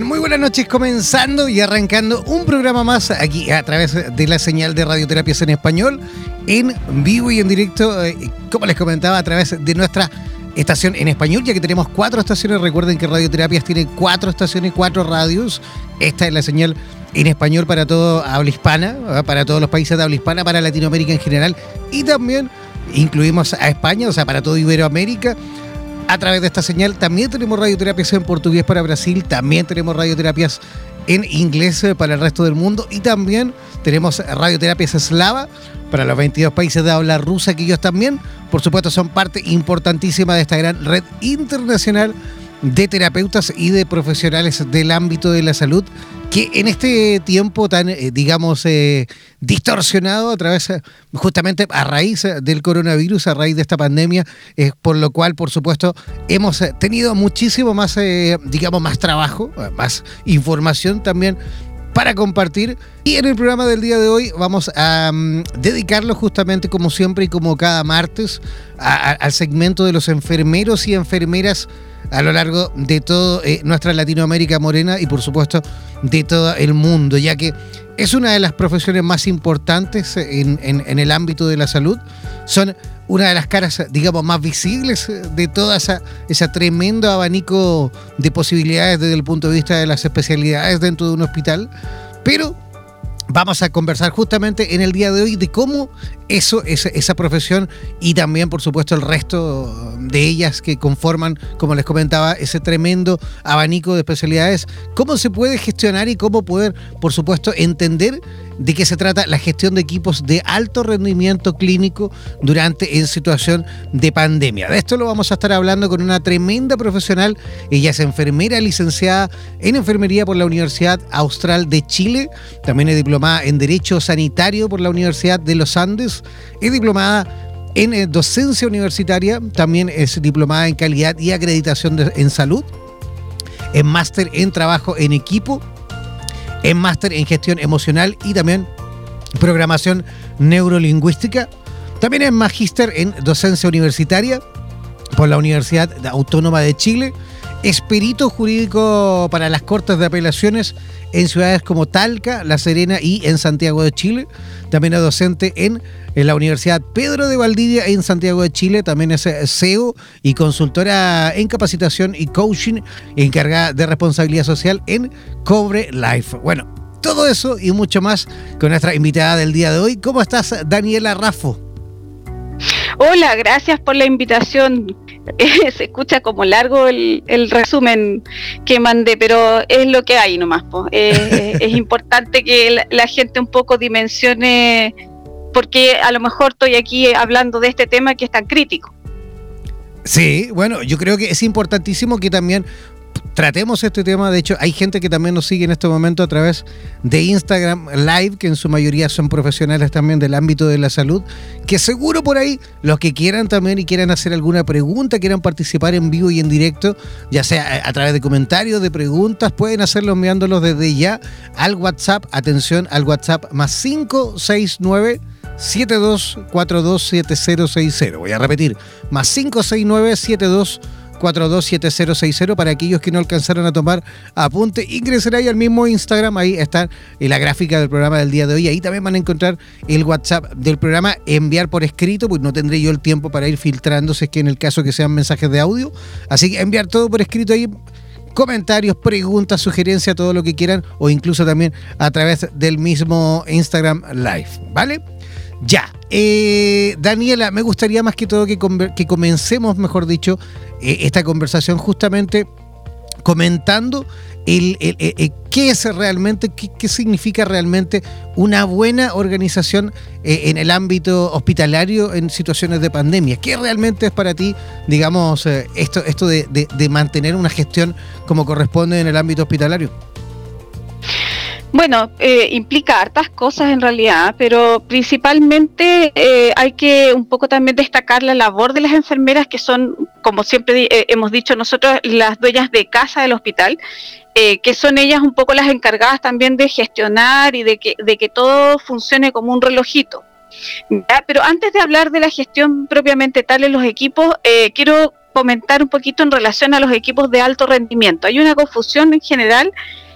Muy buenas noches, comenzando y arrancando un programa más aquí a través de la señal de Radioterapias en Español, en vivo y en directo, eh, como les comentaba, a través de nuestra estación en español, ya que tenemos cuatro estaciones. Recuerden que Radioterapias tiene cuatro estaciones, cuatro radios. Esta es la señal en español para todo habla hispana, para todos los países de habla hispana, para Latinoamérica en general y también incluimos a España, o sea, para todo Iberoamérica a través de esta señal. También tenemos radioterapias en portugués para Brasil, también tenemos radioterapias en inglés eh, para el resto del mundo y también tenemos radioterapias eslava para los 22 países de habla rusa que ellos también, por supuesto, son parte importantísima de esta gran red internacional de terapeutas y de profesionales del ámbito de la salud que en este tiempo tan, eh, digamos, eh, distorsionado a través, eh, justamente a raíz del coronavirus, a raíz de esta pandemia, por lo cual, por supuesto, hemos tenido muchísimo más, digamos, más trabajo, más información también para compartir. Y en el programa del día de hoy vamos a mm, dedicarlo justamente como siempre y como cada martes al segmento de los enfermeros y enfermeras a lo largo de toda eh, nuestra Latinoamérica morena y por supuesto de todo el mundo, ya que es una de las profesiones más importantes en, el ámbito de la salud. Son una de las caras, digamos, más visibles de todo esa, ese tremendo abanico de posibilidades desde el punto de vista de las especialidades dentro de un hospital. Pero vamos a conversar justamente en el día de hoy de cómo eso, esa, esa profesión y también, por supuesto, el resto de ellas que conforman, como les comentaba, ese tremendo abanico de especialidades, cómo se puede gestionar y cómo poder, por supuesto, entender de qué se trata la gestión de equipos de alto rendimiento clínico durante en situación de pandemia. De esto lo vamos a estar hablando con una tremenda profesional. Ella es enfermera licenciada en enfermería por la Universidad Austral de Chile. También es diplomada en Derecho Sanitario por la Universidad de los Andes. Es diplomada en eh, docencia universitaria. También es diplomada en calidad y acreditación en salud. Es máster en trabajo en equipo en máster en gestión emocional y también programación neurolingüística. También es magíster en docencia universitaria por la Universidad Autónoma de Chile. Es jurídico para las cortes de apelaciones en ciudades como Talca, La Serena y en Santiago de Chile. También es docente en, la Universidad Pedro de Valdivia en Santiago de Chile. También es CEO y consultora en capacitación y coaching encargada de responsabilidad social en Cobre Life. Bueno, todo eso y mucho más con nuestra invitada del día de hoy. ¿Cómo estás, Daniela Raffo? Hola, gracias por la invitación. se escucha como largo el, resumen que mandé, pero es lo que hay nomás. es importante que la, gente un poco dimensione, porque a lo mejor estoy aquí hablando de este tema que es tan crítico. Sí, bueno, yo creo que es importantísimo que también tratemos este tema. De hecho, hay gente que también nos sigue en este momento a través de Instagram Live, que en su mayoría son profesionales también del ámbito de la salud, que seguro por ahí los que quieran también y quieran hacer alguna pregunta, quieran participar en vivo y en directo, ya sea a través de comentarios, de preguntas, pueden hacerlo enviándolos desde ya al WhatsApp. Atención al WhatsApp más 569 72427060. Voy a repetir, más 569 72 427060 para aquellos que no alcanzaron a tomar apunte. Ingresar ahí al mismo Instagram, ahí está la gráfica del programa del día de hoy. Ahí también van a encontrar el WhatsApp del programa, enviar por escrito, pues no tendré yo el tiempo para ir filtrándose, es que en el caso que sean mensajes de audio. Así que enviar todo por escrito ahí comentarios, preguntas, sugerencias, todo lo que quieran, o incluso también a través del mismo Instagram Live, ¿vale? Ya, eh, Daniela, me gustaría más que todo que, comencemos, mejor dicho, eh, esta conversación justamente comentando el, qué es realmente, qué, significa realmente una buena organización eh, en el ámbito hospitalario en situaciones de pandemia. ¿Qué realmente es para ti, digamos, esto, esto de mantener una gestión como corresponde en el ámbito hospitalario? Bueno, eh, implica hartas cosas en realidad, pero principalmente eh, hay que un poco también destacar la labor de las enfermeras que son, como siempre eh, hemos dicho nosotros, las dueñas de casa del hospital, que son ellas un poco las encargadas también de gestionar y de que, de que todo funcione como un relojito. Pero antes de hablar de la gestión propiamente tal en los equipos, quiero comentar un poquito en relación a los equipos de alto rendimiento. Hay una confusión en general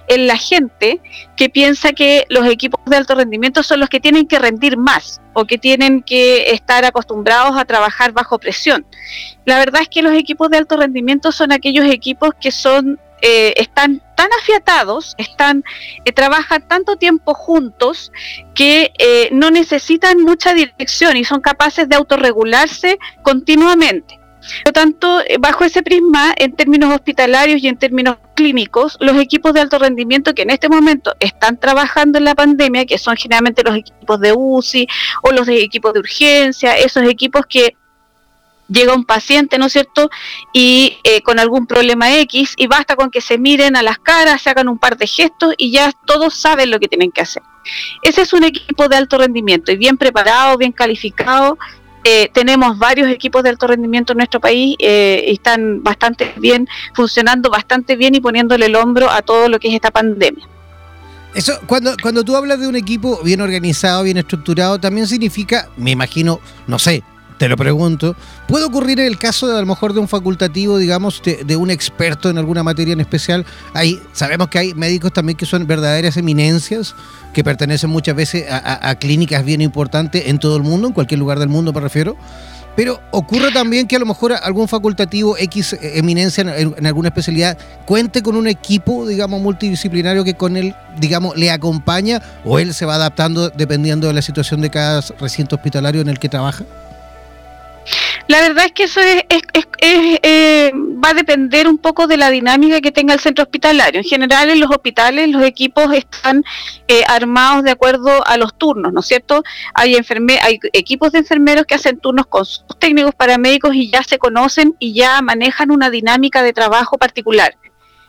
en la gente que piensa que los equipos de alto rendimiento son los que tienen que rendir más o que tienen que estar acostumbrados a trabajar bajo presión. La verdad es que los equipos de alto rendimiento son aquellos equipos que son eh, están tan afiatados, están eh, trabajan tanto tiempo juntos que eh, no necesitan mucha dirección y son capaces de autorregularse continuamente. Por lo tanto, eh, bajo ese prisma, en términos hospitalarios y en términos clínicos, los equipos de alto rendimiento que en este momento están trabajando en la pandemia, que son generalmente los equipos de UCI o los de equipos de urgencia, esos equipos que llega un paciente, ¿no es cierto? Y eh, con algún problema X, y basta con que se miren a las caras, se hagan un par de gestos y ya todos saben lo que tienen que hacer. Ese es un equipo de alto rendimiento y bien preparado, bien calificado eh, tenemos varios equipos de alto rendimiento en nuestro país eh, y están bastante bien, funcionando bastante bien y poniéndole el hombro a todo lo que es esta pandemia. Eso, cuando, cuando tú hablas de un equipo bien organizado, bien estructurado, también significa, me imagino, no sé, te lo pregunto, ¿puede ocurrir en el caso de a lo mejor de un facultativo, digamos, de, un experto en alguna materia en especial? Hay, sabemos que hay médicos también que son verdaderas eminencias, que pertenecen muchas veces a, clínicas bien importantes en todo el mundo, en cualquier lugar del mundo me refiero. Pero ocurre también que a lo mejor algún facultativo X eh, eminencia en, en, alguna especialidad cuente con un equipo, digamos, multidisciplinario que con él, digamos, le acompaña o él se va adaptando dependiendo de la situación de cada recinto hospitalario en el que trabaja. La verdad es que eso es, eh, va a depender un poco de la dinámica que tenga el centro hospitalario. En general, en los hospitales los equipos están eh, armados de acuerdo a los turnos, ¿no es cierto? Hay, hay equipos de enfermeros que hacen turnos con sus técnicos paramédicos y ya se conocen y ya manejan una dinámica de trabajo particular.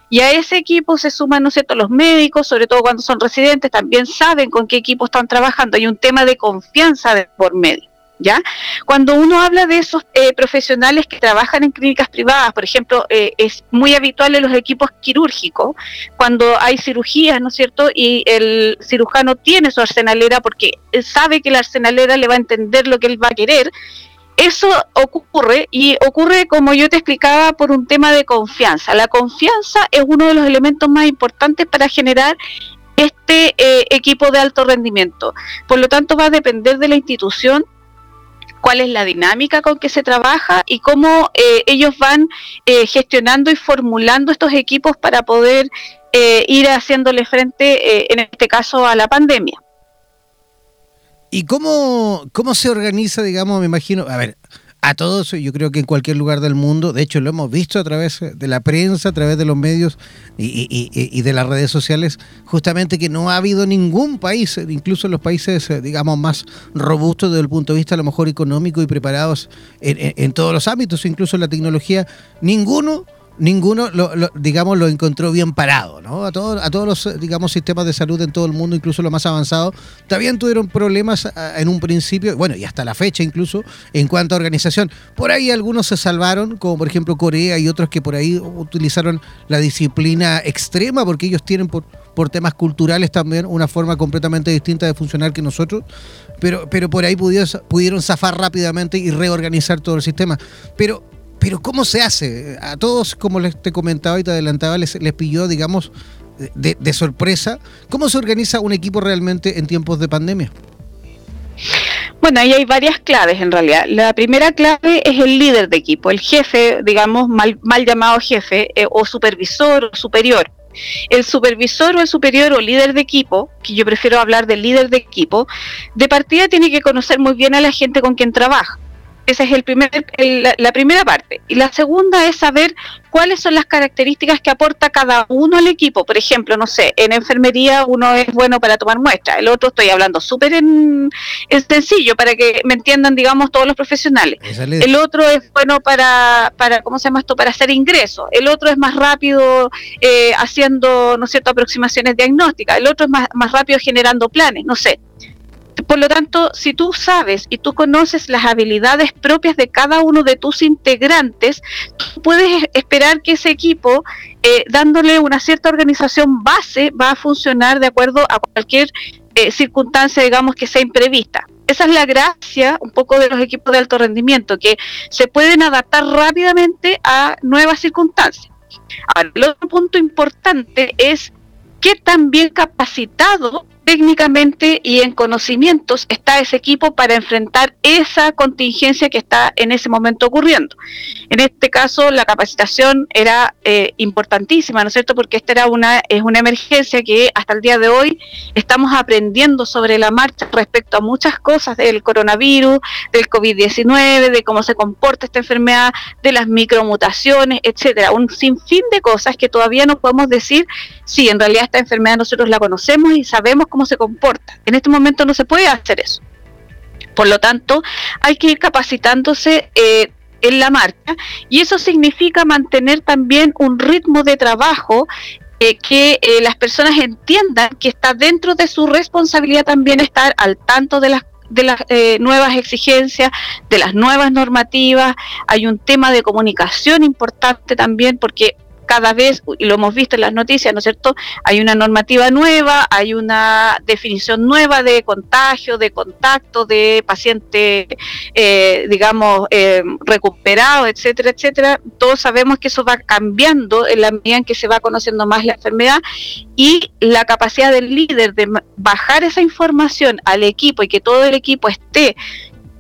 Y a ese equipo se suman, ¿no es cierto?, los médicos, sobre todo cuando son residentes, también saben con qué equipo están trabajando. Hay un tema de confianza de por medio. ¿Ya? Cuando uno habla de esos eh, profesionales que trabajan en clínicas privadas, por ejemplo, eh, es muy habitual en los equipos quirúrgicos, cuando hay cirugías, ¿no es cierto? Y el cirujano tiene su arsenalera porque sabe que la arsenalera le va a entender lo que él va a querer. Eso ocurre y ocurre, como yo te explicaba, por un tema de confianza. La confianza es uno de los elementos más importantes para generar este eh, equipo de alto rendimiento. Por lo tanto, va a depender de la institución cuál es la dinámica con que se trabaja y cómo eh, ellos van eh, gestionando y formulando estos equipos para poder eh, ir haciéndole frente, en este caso, a la pandemia. ¿Y cómo, cómo se organiza, digamos, me imagino, a ver, a todos, yo creo que en cualquier lugar del mundo, de hecho lo hemos visto a través de la prensa, a través de los medios y, de las redes sociales, justamente que no ha habido ningún país, incluso los países, digamos, más robustos desde el punto de vista a lo mejor económico y preparados en, en todos los ámbitos, incluso en la tecnología, ninguno ninguno, lo, digamos, lo encontró bien parado, ¿no? A todos, a todos los, digamos, sistemas de salud en todo el mundo, incluso los más avanzados, también tuvieron problemas ah, en un principio, bueno, y hasta la fecha incluso, en cuanto a organización. Por ahí algunos se salvaron, como por ejemplo Corea y otros que por ahí utilizaron la disciplina extrema, porque ellos tienen por, por temas culturales también una forma completamente distinta de funcionar que nosotros. pero, pero por ahí pudieron, pudieron zafar rápidamente y reorganizar todo el sistema. Pero, pero ¿cómo se hace? A todos, como les te comentaba y te adelantaba, les, les pilló, digamos, de, de sorpresa. ¿Cómo se organiza un equipo realmente en tiempos de pandemia? Bueno, ahí hay varias claves en realidad. La primera clave es el líder de equipo, el jefe, digamos, mal, mal llamado jefe, eh, o supervisor o superior. El supervisor o el superior o líder de equipo, que yo prefiero hablar del líder de equipo, de partida tiene que conocer muy bien a la gente con quien trabaja. Esa es el primer, la, primera parte. Y la segunda es saber cuáles son las características que aporta cada uno al equipo. Por ejemplo, no sé, en enfermería uno es bueno para tomar muestras, el otro estoy hablando súper en, sencillo para que me entiendan, digamos, todos los profesionales. El otro es bueno para, para, ¿cómo se llama esto? Para hacer ingresos. El otro es más rápido eh, haciendo, ¿no es cierto?, aproximaciones diagnósticas. El otro es más, más rápido generando planes, no sé. Por lo tanto, si tú sabes y tú conoces las habilidades propias de cada uno de tus integrantes, puedes esperar que ese equipo, eh, dándole una cierta organización base, va a funcionar de acuerdo a cualquier eh, circunstancia, digamos, que sea imprevista. Esa es la gracia un poco de los equipos de alto rendimiento, que se pueden adaptar rápidamente a nuevas circunstancias. Ahora, el otro punto importante es qué tan bien capacitado técnicamente y en conocimientos está ese equipo para enfrentar esa contingencia que está en ese momento ocurriendo. En este caso, la capacitación era eh, importantísima, ¿no es cierto? Porque esta era una, es una emergencia que hasta el día de hoy estamos aprendiendo sobre la marcha respecto a muchas cosas del coronavirus, del COVID-19, de cómo se comporta esta enfermedad, de las micromutaciones, etcétera. Un sinfín de cosas que todavía no podemos decir si en realidad esta enfermedad nosotros la conocemos y sabemos cómo se comporta. En este momento no se puede hacer eso. Por lo tanto, hay que ir capacitándose eh, en la marcha y eso significa mantener también un ritmo de trabajo eh, que eh, las personas entiendan que está dentro de su responsabilidad también estar al tanto de las de las nuevas exigencias, de las nuevas normativas. Hay un tema de comunicación importante también porque cada vez, y lo hemos visto en las noticias, ¿no es cierto? Hay una normativa nueva, hay una definición nueva de contagio, de contacto, de paciente, eh, digamos, eh, recuperado, etcétera, etcétera. Todos sabemos que eso va cambiando en la medida en que se va conociendo más la enfermedad y la capacidad del líder de bajar esa información al equipo y que todo el equipo esté,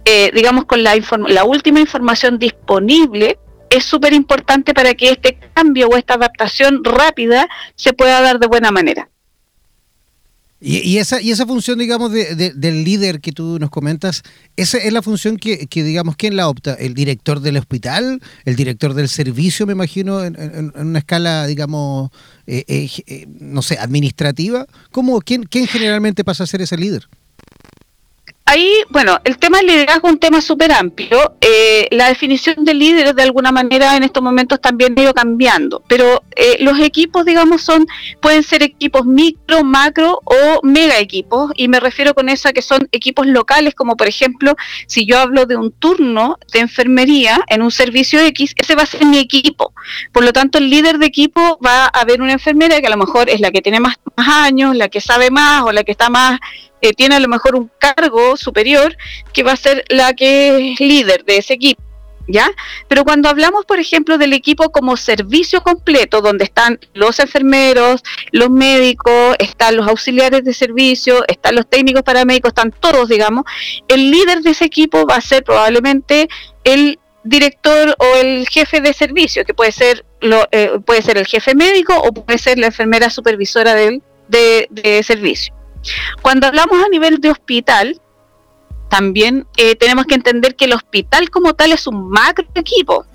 eh, digamos, con la, la última información disponible es súper importante para que este cambio o esta adaptación rápida se pueda dar de buena manera. Y, esa, y esa función, digamos, del líder que tú nos comentas, esa es la función que, digamos, ¿quién la opta? ¿El director del hospital? ¿El director del servicio, me imagino, en, una escala, digamos, eh, eh, eh, no sé, administrativa? ¿Cómo, quién, ¿Quién generalmente pasa a ser ese líder? Ahí, bueno, el tema del liderazgo es un tema súper amplio. Eh, la definición de líder de alguna manera en estos momentos también ha ido cambiando, pero eh, los equipos, digamos, son pueden ser equipos micro, macro o mega equipos, y me refiero con eso a que son equipos locales, como por ejemplo, si yo hablo de un turno de enfermería en un servicio X, ese va a ser mi equipo. Por lo tanto, el líder de equipo va a haber una enfermera que a lo mejor es la que tiene más, años, la que sabe más o la que está más eh, tiene a lo mejor un cargo superior que va a ser la que es líder de ese equipo. ¿Ya? Pero cuando hablamos, por ejemplo, del equipo como servicio completo, donde están los enfermeros, los médicos, están los auxiliares de servicio, están los técnicos paramédicos, están todos, digamos, el líder de ese equipo va a ser probablemente el director o el jefe de servicio, que puede ser lo, eh, puede ser el jefe médico o puede ser la enfermera supervisora del, de servicio. Cuando hablamos a nivel de hospital, también eh, tenemos que entender que el hospital como tal es un macro equipo.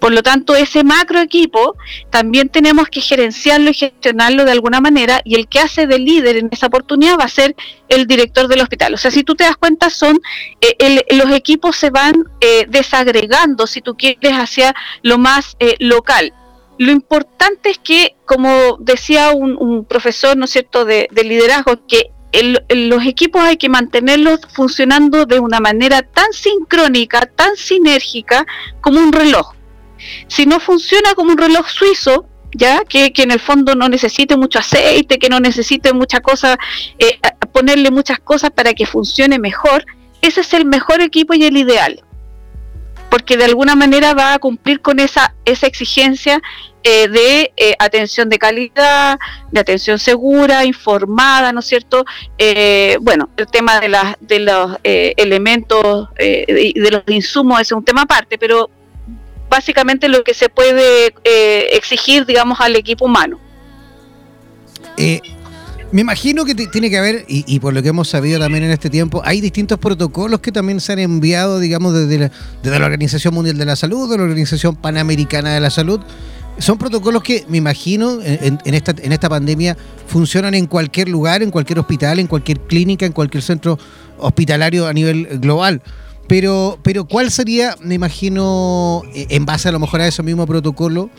Por lo tanto, ese macro equipo también tenemos que gerenciarlo y gestionarlo de alguna manera y el que hace de líder en esa oportunidad va a ser el director del hospital. O sea, si tú te das cuenta, son eh, los equipos se van eh, desagregando, si tú quieres, hacia lo más local. Lo importante es que, como decía un, profesor, ¿no es cierto?, de, liderazgo, que los equipos hay que mantenerlos funcionando de una manera tan sincrónica, tan sinérgica como un reloj. Si no funciona como un reloj suizo, ya que, en el fondo no necesite mucho aceite, que no necesite mucha cosa, eh, ponerle muchas cosas para que funcione mejor, ese es el mejor equipo y el ideal porque de alguna manera va a cumplir con esa, esa exigencia eh, de eh, atención de calidad, de atención segura, informada, ¿no es cierto? Eh, bueno, el tema de, las de los elementos y de, los insumos es un tema aparte, pero básicamente lo que se puede exigir, digamos, al equipo humano. Me imagino que tiene que haber, y, por lo que hemos sabido también en este tiempo, hay distintos protocolos que también se han enviado, digamos, desde la, desde la Organización Mundial de la Salud, de la Organización Panamericana de la Salud. Son protocolos que, me imagino, en, esta, en esta pandemia funcionan en cualquier lugar, en cualquier hospital, en cualquier clínica, en cualquier centro hospitalario a nivel global. Pero, pero ¿cuál sería, me imagino, e, en base a lo mejor a ese mismo protocolo,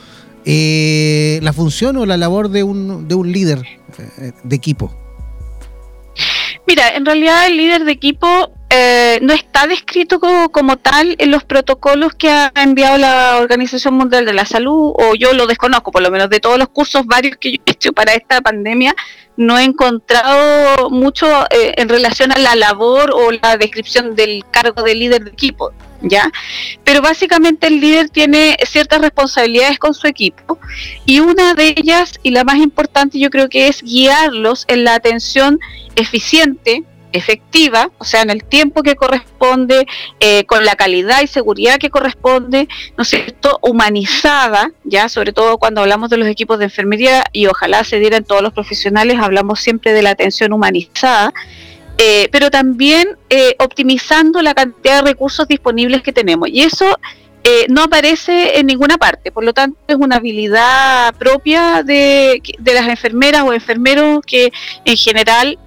eh, la función o la labor de un, de un líder eh, de equipo? Mira, en realidad el líder de equipo eh, no está descrito como, tal en los protocolos que ha enviado la Organización Mundial de la Salud, o yo lo desconozco, por lo menos de todos los cursos varios que yo he hecho para esta pandemia, no he encontrado mucho eh, en relación a la labor o la descripción del cargo de líder de equipo. ¿Ya? Pero básicamente el líder tiene ciertas responsabilidades con su equipo y una de ellas y la más importante yo creo que es guiarlos en la atención eficiente, efectiva, o sea, en el tiempo que corresponde, eh, con la calidad y seguridad que corresponde, ¿no es cierto?, humanizada, ya, sobre todo cuando hablamos de los equipos de enfermería y ojalá se dieran todos los profesionales, hablamos siempre de la atención humanizada, eh, pero también eh, optimizando la cantidad de recursos disponibles que tenemos. Y eso no aparece en ninguna parte, por lo tanto es una habilidad propia de, de las enfermeras o enfermeros que en general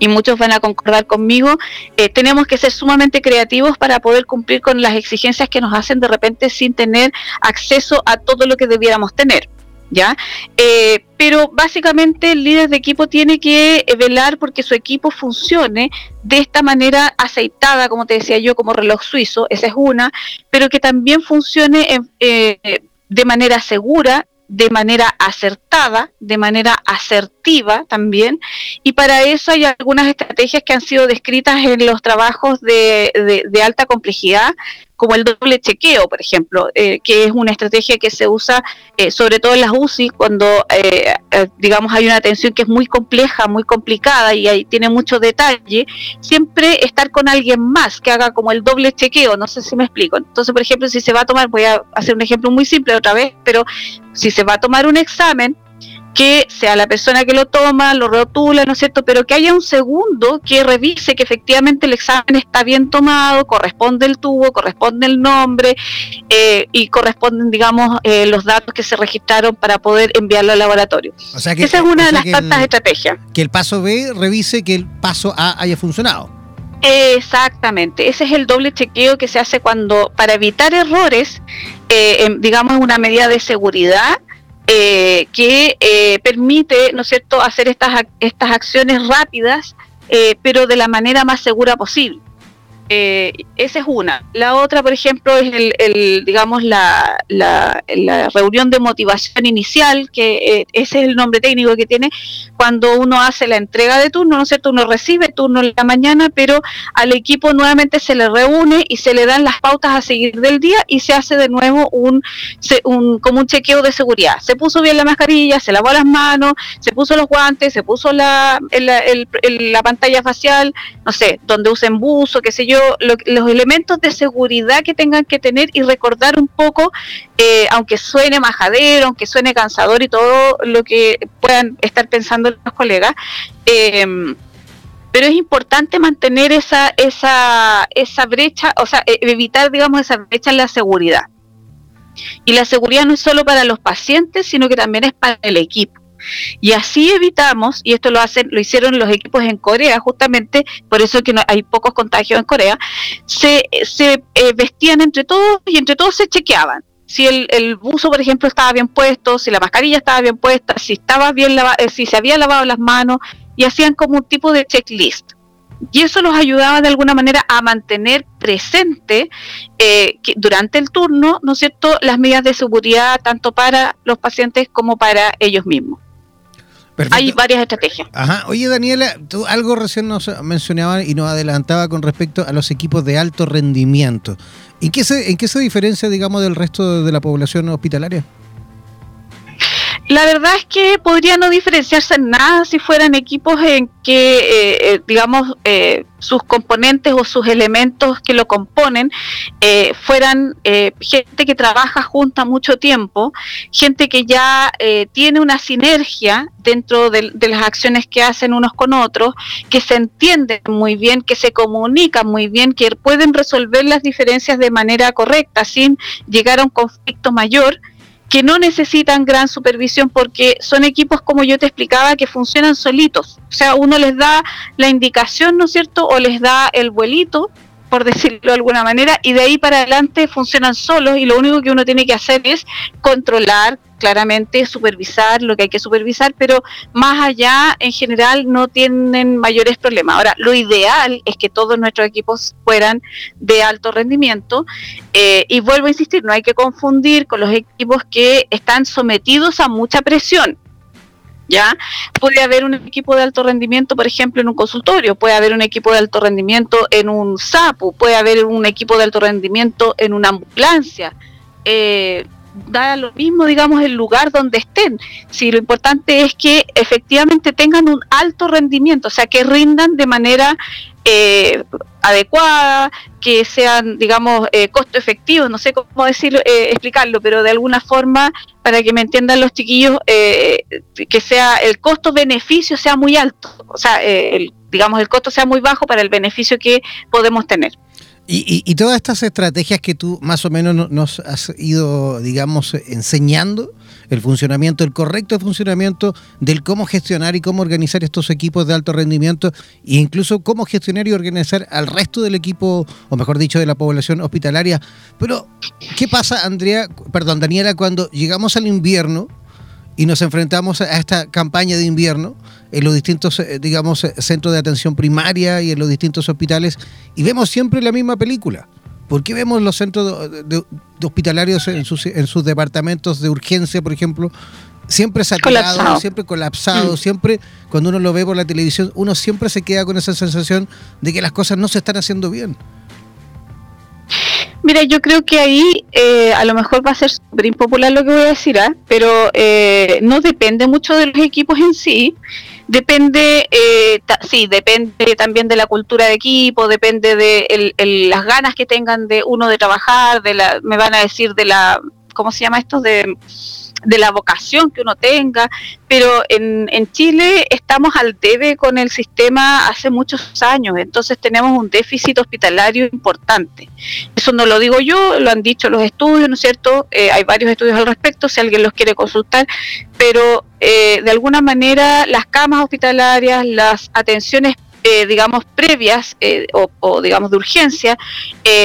y muchos van a concordar conmigo, eh, tenemos que ser sumamente creativos para poder cumplir con las exigencias que nos hacen de repente sin tener acceso a todo lo que debiéramos tener. ¿Ya? Eh, pero básicamente el líder de equipo tiene que eh, velar porque su equipo funcione de esta manera aceitada, como te decía yo, como reloj suizo, esa es una, pero que también funcione de manera segura de manera acertada, de manera asertiva también, y para eso hay algunas estrategias que han sido descritas en los trabajos de, de alta complejidad, como el doble chequeo, por ejemplo, eh, que es una estrategia que se usa eh, sobre todo en las UCI cuando, eh, digamos, hay una atención que es muy compleja, muy complicada y ahí tiene mucho detalle, siempre estar con alguien más que haga como el doble chequeo, no sé si me explico. Entonces, por ejemplo, si se va a tomar, voy a hacer un ejemplo muy simple otra vez, pero si se va a tomar un examen, que sea la persona que lo toma, lo rotula, ¿no es cierto? Pero que haya un segundo que revise que efectivamente el examen está bien tomado, corresponde el tubo, corresponde el nombre eh, y corresponden, digamos, eh, los datos que se registraron para poder enviarlo al laboratorio. Esa es una de las tantas estrategias. Que el paso B revise que el paso A haya funcionado. Exactamente, ese es el doble chequeo que se hace cuando, para evitar errores, eh, digamos, una medida de seguridad, eh, que eh, permite, ¿no es cierto?, hacer estas, estas acciones rápidas, eh, pero de la manera más segura posible. Eh, esa es una. La otra, por ejemplo, es el, digamos, la, la, reunión de motivación inicial, que eh, ese es el nombre técnico que tiene, cuando uno hace la entrega de turno, ¿no es cierto? Uno recibe turno en la mañana, pero al equipo nuevamente se le reúne y se le dan las pautas a seguir del día y se hace de nuevo un, un como un chequeo de seguridad. Se puso bien la mascarilla, se lavó las manos, se puso los guantes, se puso la, la pantalla facial, no sé, donde usen buzo, qué sé yo, los elementos de seguridad que tengan que tener y recordar un poco, eh, aunque suene majadero, aunque suene cansador y todo lo que puedan estar pensando los colegas, em, pero es importante mantener esa, esa, esa brecha, o sea, e, evitar, digamos, esa brecha en la seguridad. Y la seguridad no es solo para los pacientes, sino que también es para el equipo. Y así evitamos, y esto lo hacen, lo hicieron los equipos en Corea, justamente por eso que no, hay pocos contagios en Corea, se, se eh, vestían entre todos y entre todos se chequeaban. Si el, el, buzo, por ejemplo, estaba bien puesto, si la mascarilla estaba bien puesta, si estaba bien lava, eh, si se había lavado las manos, y hacían como un tipo de checklist. y eso los ayudaba de alguna manera a mantener presente eh, durante el turno, ¿no es cierto?, las medidas de seguridad tanto para los pacientes como para ellos mismos. Hay varias estrategias. Ajá. Oye, Daniela, tú algo recién nos mencionaba y nos adelantaba con respecto a los equipos de alto rendimiento. ¿En qué se, en qué se diferencia, digamos, del resto de la población hospitalaria? La verdad es que podría no diferenciarse en nada si fueran equipos en que, eh, eh, digamos, eh, sus componentes o sus elementos que lo componen fueran gente que trabaja junta mucho tiempo, gente que ya tiene una sinergia dentro de, de, las acciones que hacen unos con otros, que se entienden muy bien, que se comunican muy bien, que pueden resolver las diferencias de manera correcta sin llegar a un conflicto mayor que no necesitan gran supervisión porque son equipos, como yo te explicaba, que funcionan solitos. O sea, uno les da la indicación, ¿no es cierto? O les da el vuelito, por decirlo de alguna manera, y de ahí para adelante funcionan solos y lo único que uno tiene que hacer es controlar, claramente supervisar lo que hay que supervisar, pero más allá en general no tienen mayores problemas. Ahora, lo ideal es que todos nuestros equipos fueran de alto rendimiento eh, y vuelvo a insistir, no hay que confundir con los equipos que están sometidos a mucha presión. ¿Ya? Puede haber un equipo de alto rendimiento, por ejemplo, en un consultorio, puede haber un equipo de alto rendimiento en un SAPU, puede haber un equipo de alto rendimiento en una ambulancia. Eh, da lo mismo, digamos, el lugar donde estén. Si lo importante es que efectivamente tengan un alto rendimiento, o sea, que rindan de manera eh, adecuada, que sean, digamos, eh, costo efectivos, no sé cómo decirlo, eh, explicarlo, pero de alguna forma, para que me entiendan los chiquillos, eh, que sea el costo-beneficio sea muy alto, o sea, el, digamos, el costo sea muy bajo para el beneficio que podemos tener. Y, todas estas estrategias que tú más o menos nos has ido, digamos, enseñando, el funcionamiento, el correcto funcionamiento del cómo gestionar y cómo organizar estos equipos de alto rendimiento e incluso cómo gestionar y organizar al resto del equipo, o mejor dicho, de la población hospitalaria. Pero, ¿qué pasa, Andrea, perdón, Daniela, cuando llegamos al invierno y nos enfrentamos a esta campaña de invierno? en los distintos, eh, digamos, eh, centros de atención primaria y en los distintos hospitales y vemos siempre la misma película. ¿Por qué vemos los centros de, hospitalarios en sus, en sus departamentos de urgencia, por ejemplo, siempre saturados, siempre colapsados, mm. siempre cuando uno lo ve por la televisión, uno siempre se queda con esa sensación de que las cosas no se están haciendo bien? Mira, yo creo que ahí eh, a lo mejor va a ser súper impopular lo que voy a decir, ¿ah? pero no depende mucho de los equipos en sí, Depende, eh, sí, depende también de la cultura de equipo, depende de las ganas que tengan de uno de trabajar, de la, me van a decir de la, ¿cómo se llama esto? De de la vocación que uno tenga, pero en, en, Chile estamos al debe con el sistema hace muchos años, entonces tenemos un déficit hospitalario importante. Eso no lo digo yo, lo han dicho los estudios, ¿no es cierto? Eh, hay varios estudios al respecto, si alguien los quiere consultar, pero eh, de alguna manera las camas hospitalarias, las atenciones eh, digamos, previas o, o, digamos, de urgencia,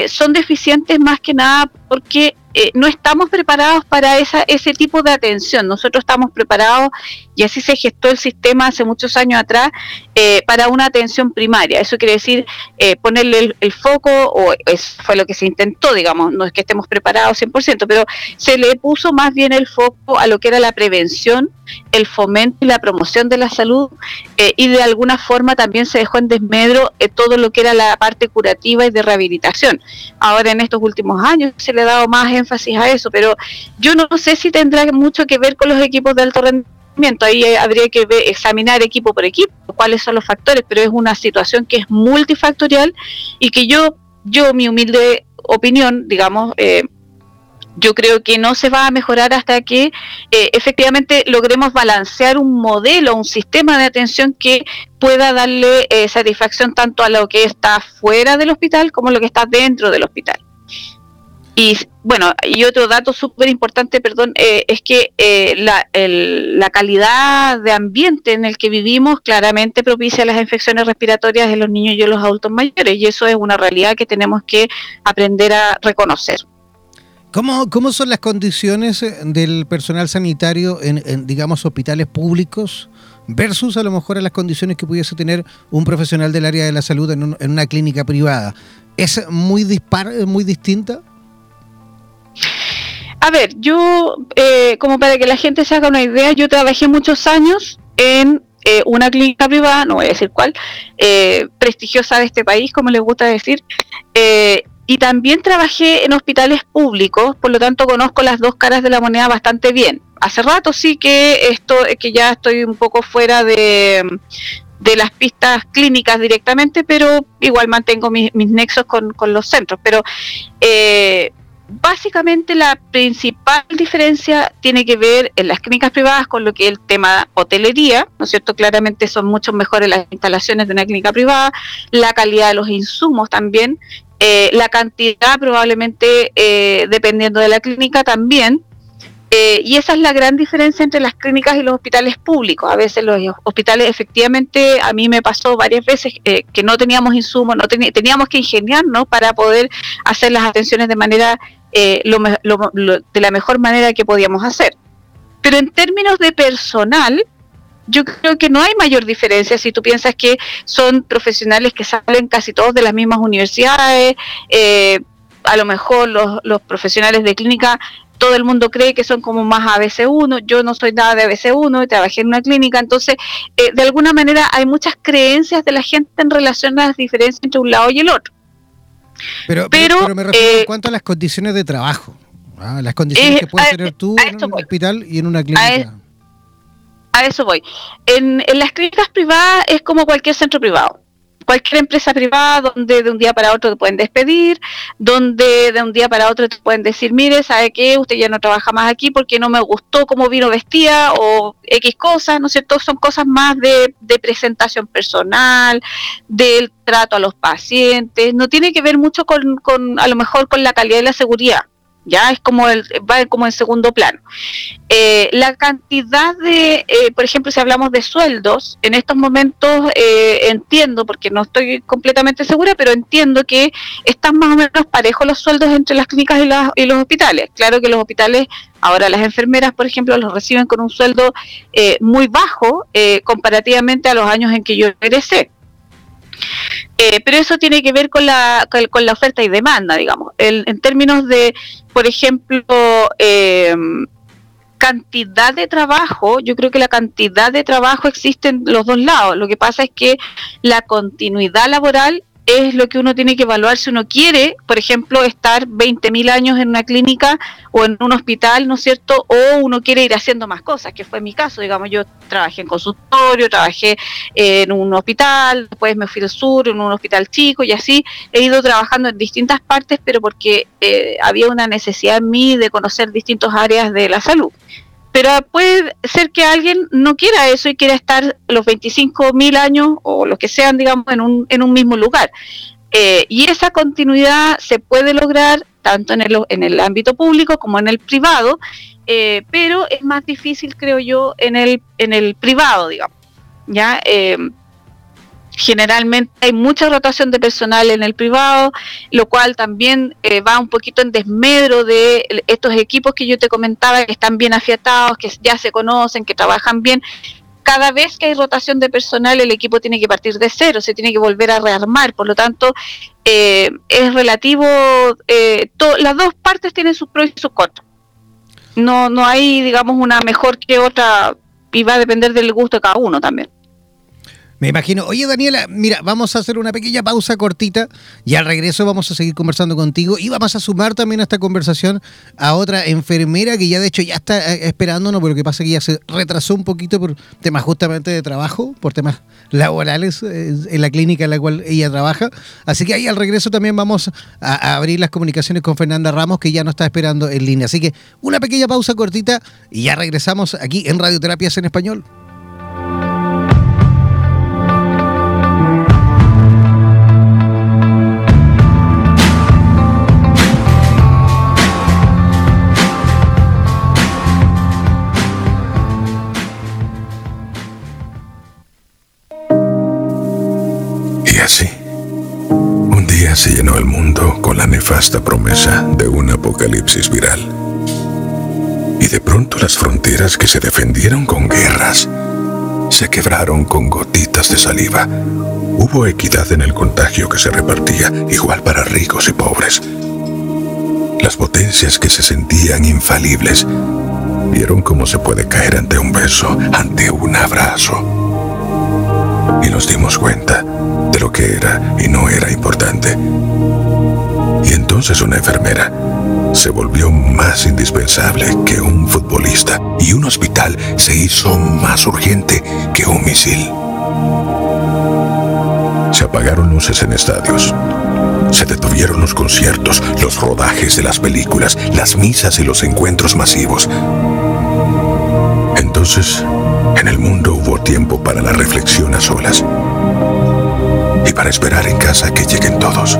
son deficientes más que nada porque eh, no estamos preparados para esa, ese tipo de atención. Nosotros estamos preparados, y así se gestó el sistema hace muchos años atrás, eh, para una atención primaria. Eso quiere decir eh, ponerle el, foco, o eso fue lo que se intentó, digamos, no es que estemos preparados 100%, pero se le puso más bien el foco a lo que era la prevención, el fomento y la promoción de la salud, y de alguna forma también se dejó en desmedro todo lo que era la parte curativa y de rehabilitación. Ahora en estos últimos años se le ha dado más énfasis a eso, pero yo no sé si tendrá mucho que ver con los equipos de alto rendimiento. Ahí eh, habría que examinar equipo por equipo cuáles son los factores, pero es una situación que es multifactorial y que yo, yo mi humilde opinión, digamos, eh, yo creo que no se va a mejorar hasta que eh, efectivamente logremos balancear un modelo, un sistema de atención que pueda darle satisfacción tanto a lo que está fuera del hospital como a lo que está dentro del hospital. Y bueno, y otro dato súper importante, perdón, eh, es que eh, la, la, calidad de ambiente en el que vivimos claramente propicia las infecciones respiratorias de los niños y de los adultos mayores, y eso es una realidad que tenemos que aprender a reconocer. ¿Cómo, cómo son las condiciones del personal sanitario en, digamos, hospitales públicos versus a lo mejor a las condiciones que pudiese tener un profesional del área de la salud en, una clínica privada. ¿Es muy dispar, muy distinta? A ver, yo, eh, como para que la gente se haga una idea, yo trabajé muchos años en eh, una clínica privada, no voy a decir cuál, eh, prestigiosa de este país, como les gusta decir, y también trabajé en hospitales públicos, por lo tanto conozco las dos caras de la moneda bastante bien. Hace rato sí que esto, que ya estoy un poco fuera de, de las pistas clínicas directamente, pero igual mantengo mis, nexos con, con, los centros. Pero eh, básicamente la principal diferencia tiene que ver en las clínicas privadas con lo que es el tema hotelería, ¿no es cierto? Claramente son mucho mejores las instalaciones de una clínica privada, la calidad de los insumos también, eh, la cantidad probablemente eh, dependiendo de la clínica también. Eh, y esa es la gran diferencia entre las clínicas y los hospitales públicos. A veces los hospitales, efectivamente, a mí me pasó varias veces que no teníamos insumos, no teníamos que ingeniarnos para poder hacer las atenciones de manera de la mejor manera que podíamos hacer. Pero en términos de personal, yo creo que no hay mayor diferencia si tú piensas que son profesionales que salen casi todos de las mismas universidades, eh, a lo mejor los, los, profesionales de clínica, todo el mundo cree que son como más ABC1, yo no soy nada de ABC1, trabajé en una clínica, entonces eh, de alguna manera hay muchas creencias de la gente en relación a las diferencias entre un lado y el otro. Pero, pero, me refiero en eh, cuanto a las condiciones de trabajo, ¿ah? las condiciones que puedes tener tú en un hospital y en una clínica a eso voy. En, las clínicas privadas es como cualquier centro privado. Cualquier empresa privada donde de un día para otro te pueden despedir, donde de un día para otro te pueden decir, mire, ¿sabe qué? Usted ya no trabaja más aquí porque no me gustó cómo vino vestida o X cosas, ¿no es cierto? Son cosas más de, presentación personal, del trato a los pacientes, no tiene que ver mucho con, con, a lo mejor con la calidad y la seguridad ya es como el, va como en segundo plano. Eh, la cantidad de, eh, por ejemplo, si hablamos de sueldos, en estos momentos eh, entiendo, porque no estoy completamente segura, pero entiendo que están más o menos parejos los sueldos entre las clínicas y, y los hospitales. Claro que los hospitales, ahora las enfermeras, por ejemplo, los reciben con un sueldo muy bajo comparativamente a los años en que yo egresé. Eh, pero eso tiene que ver con la, con la oferta y demanda, digamos. en términos de, por ejemplo, eh, cantidad de trabajo, yo creo que la cantidad de trabajo existe en los dos lados. Lo que pasa es que la continuidad laboral es lo que uno tiene que evaluar si uno quiere, por ejemplo, estar 20.000 años en una clínica o en un hospital, ¿no es cierto? O uno quiere ir haciendo más cosas, que fue mi caso. Digamos, yo trabajé en consultorio, trabajé en un hospital, después me fui al sur, en un hospital chico y así. He ido trabajando en distintas partes, pero porque eh, había una necesidad en mí de conocer distintas áreas de la salud. Pero puede ser que alguien no quiera eso y quiera estar los 25 mil años o los que sean, digamos, en un, en un mismo lugar. Eh, y esa continuidad se puede lograr tanto en el, en el ámbito público como en el privado, eh, pero es más difícil, creo yo, en el, en el privado, digamos. ¿ya? Eh, generalmente hay mucha rotación de personal en el privado, lo cual también eh, va un poquito en desmedro de estos equipos que yo te comentaba, que están bien afiatados, que ya se conocen, que trabajan bien. Cada vez que hay rotación de personal, el equipo tiene que partir de cero, se tiene que volver a rearmar. Por lo tanto, eh, es relativo, eh, las dos partes tienen sus pros y sus contras. No, no hay, digamos, una mejor que otra y va a depender del gusto de cada uno también. Me imagino. Oye, Daniela, mira, vamos a hacer una pequeña pausa cortita y al regreso vamos a seguir conversando contigo y vamos a sumar también a esta conversación a otra enfermera que ya de hecho ya está eh, esperándonos, pero lo que pasa es que ya se retrasó un poquito por temas justamente de trabajo, por temas laborales eh, en la clínica en la cual ella trabaja. Así que ahí al regreso también vamos a, abrir las comunicaciones con Fernanda Ramos, que ya nos está esperando en línea. Así que una pequeña pausa cortita y ya regresamos aquí en Radioterapias en Español. Mundo con la nefasta promesa de un apocalipsis viral. Y de pronto las fronteras que se defendieron con guerras se quebraron con gotitas de saliva. Hubo equidad en el contagio que se repartía, igual para ricos y pobres. Las potencias que se sentían infalibles vieron cómo se puede caer ante un beso, ante un abrazo. Y nos dimos cuenta de lo que era y no era importante. Entonces una enfermera se volvió más indispensable que un futbolista y un hospital se hizo más urgente que un misil. Se apagaron luces en estadios. Se detuvieron los conciertos, los rodajes de las películas, las misas y los encuentros masivos. Entonces, en el mundo hubo tiempo para la reflexión a solas y para esperar en casa que lleguen todos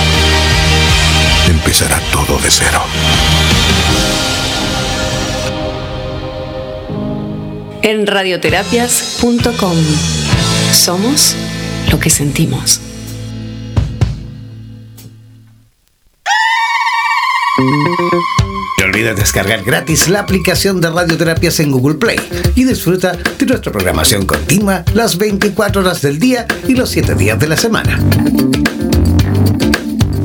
empezará todo de cero. En radioterapias.com somos lo que sentimos. No olvides descargar gratis la aplicación de radioterapias en Google Play y disfruta de nuestra programación continua las 24 horas del día y los 7 días de la semana.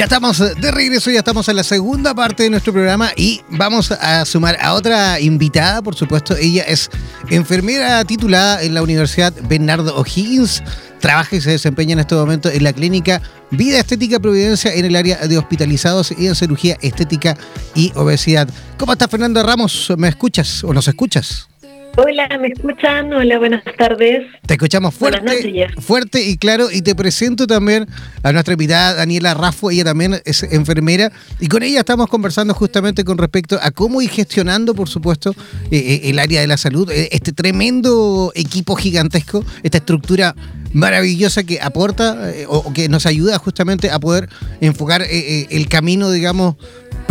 Ya, estamos de regreso, ya estamos en la segunda parte de nuestro programa y vamos a sumar a otra invitada, por supuesto. Ella es enfermera titulada en la Universidad Bernardo O'Higgins. Trabaja y se desempeña en este momento en la clínica Vida Estética Providencia en el área de hospitalizados y en cirugía estética y obesidad. ¿Cómo estás, Fernando Ramos? ¿Me escuchas o nos escuchas? Hola, ¿me escuchan? Hola, buenas tardes. Te escuchamos fuerte, noches, fuerte y claro. Y te presento también a nuestra invitada Daniela Raffo. Ella también es enfermera. Y con ella estamos conversando justamente con respecto a cómo ir gestionando, por supuesto, eh, eh, el área de la salud. eh, Este tremendo equipo gigantesco, esta estructura maravillosa que aporta eh, o, que nos ayuda justamente a poder enfocar eh, el camino, digamos,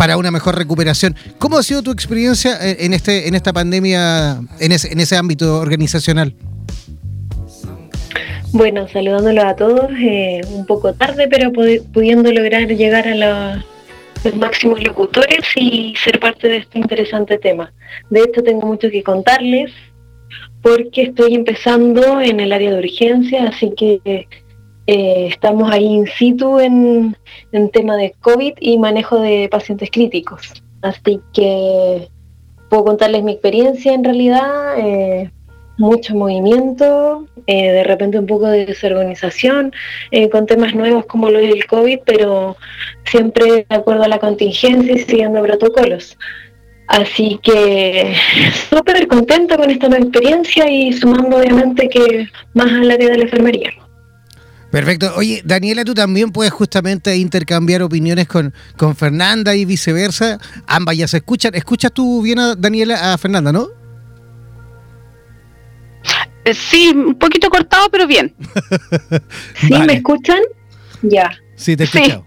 para una mejor recuperación. ¿Cómo ha sido tu experiencia en, este, en esta pandemia, en ese, en ese ámbito organizacional? Bueno, saludándolos a todos, un poco tarde, pero pudiendo lograr llegar a los máximos locutores y ser parte de este interesante tema. De hecho, tengo mucho que contarles porque estoy empezando en el área de urgencia, así que eh, estamos ahí in situ en, en tema de COVID y manejo de pacientes críticos. Así que puedo contarles mi experiencia en realidad. Eh, mucho movimiento, eh, de repente un poco de desorganización eh, con temas nuevos como lo del COVID, pero siempre de acuerdo a la contingencia y siguiendo protocolos. Así que súper contenta con esta nueva experiencia y sumando obviamente que más al área de la enfermería. Perfecto. Oye, Daniela, tú también puedes justamente intercambiar opiniones con, con Fernanda y viceversa. Ambas ya se escuchan. ¿Escuchas tú bien a Daniela, a Fernanda, no? Eh, sí, un poquito cortado, pero bien. ¿Sí me escuchan? Ya. Sí, te he escuchado.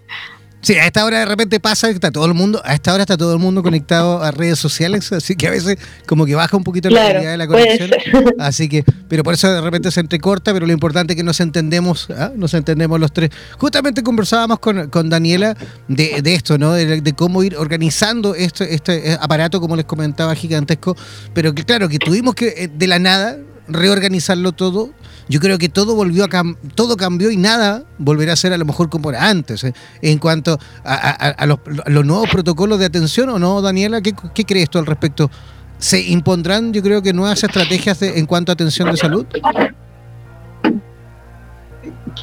Sí. a esta hora de repente pasa que está todo el mundo, a esta hora está todo el mundo conectado a redes sociales, así que a veces como que baja un poquito la calidad de la conexión. Así que, pero por eso de repente se entrecorta, pero lo importante es que nos entendemos, ¿ah? nos entendemos los tres. Justamente conversábamos con, Daniela de, esto, ¿no? De, cómo ir organizando este, este aparato, como les comentaba, gigantesco, pero que claro, que tuvimos que eh, de la nada reorganizarlo todo, yo creo que todo volvió a todo cambió y nada volverá a ser a lo mejor como era antes. ¿eh? En cuanto a, los, nuevos protocolos de atención o no, Daniela, ¿qué, crees tú al respecto? ¿Se impondrán, yo creo que nuevas estrategias en cuanto a atención de salud?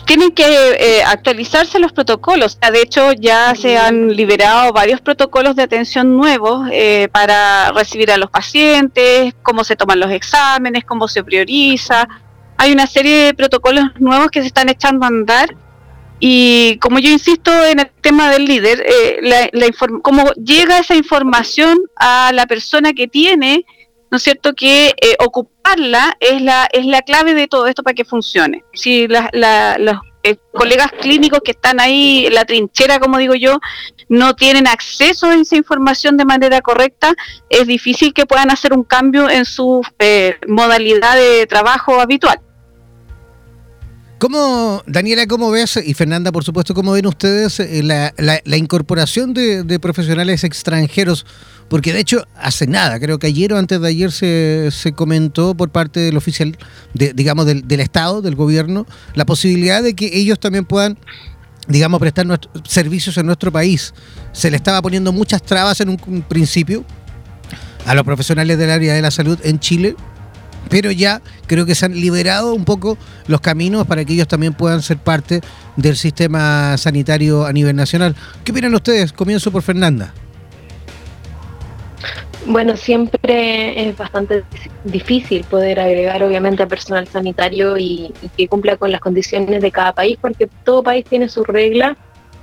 tienen que eh, actualizarse los protocolos. De hecho, ya se han liberado varios protocolos de atención nuevos eh, para recibir a los pacientes, cómo se toman los exámenes, cómo se prioriza. Hay una serie de protocolos nuevos que se están echando a andar. Y como yo insisto en el tema del líder, eh, la, cómo llega esa información a la persona que tiene ¿no es cierto?, que eh, ocuparla es la, es la clave de todo esto para que funcione. Si los eh, colegas clínicos que están ahí la trinchera, como digo yo, no tienen acceso a esa información de manera correcta, es difícil que puedan hacer un cambio en su modalidad de trabajo habitual. ¿Cómo, Daniela, cómo ves, y Fernanda, por supuesto, cómo ven ustedes la, la, incorporación de, profesionales extranjeros porque de hecho hace nada, creo que ayer o antes de ayer se, se comentó por parte del oficial, de, digamos, del, del, Estado, del gobierno, la posibilidad de que ellos también puedan digamos, prestar servicios en nuestro país. Se le estaba poniendo muchas trabas en un, principio a los profesionales del área de la salud en Chile, pero ya creo que se han liberado un poco los caminos para que ellos también puedan ser parte del sistema sanitario a nivel nacional. ¿Qué opinan ustedes? Comienzo por Fernanda. Bueno, siempre es bastante difícil poder agregar obviamente a personal sanitario y, que cumpla con las condiciones de cada país, porque todo país tiene su regla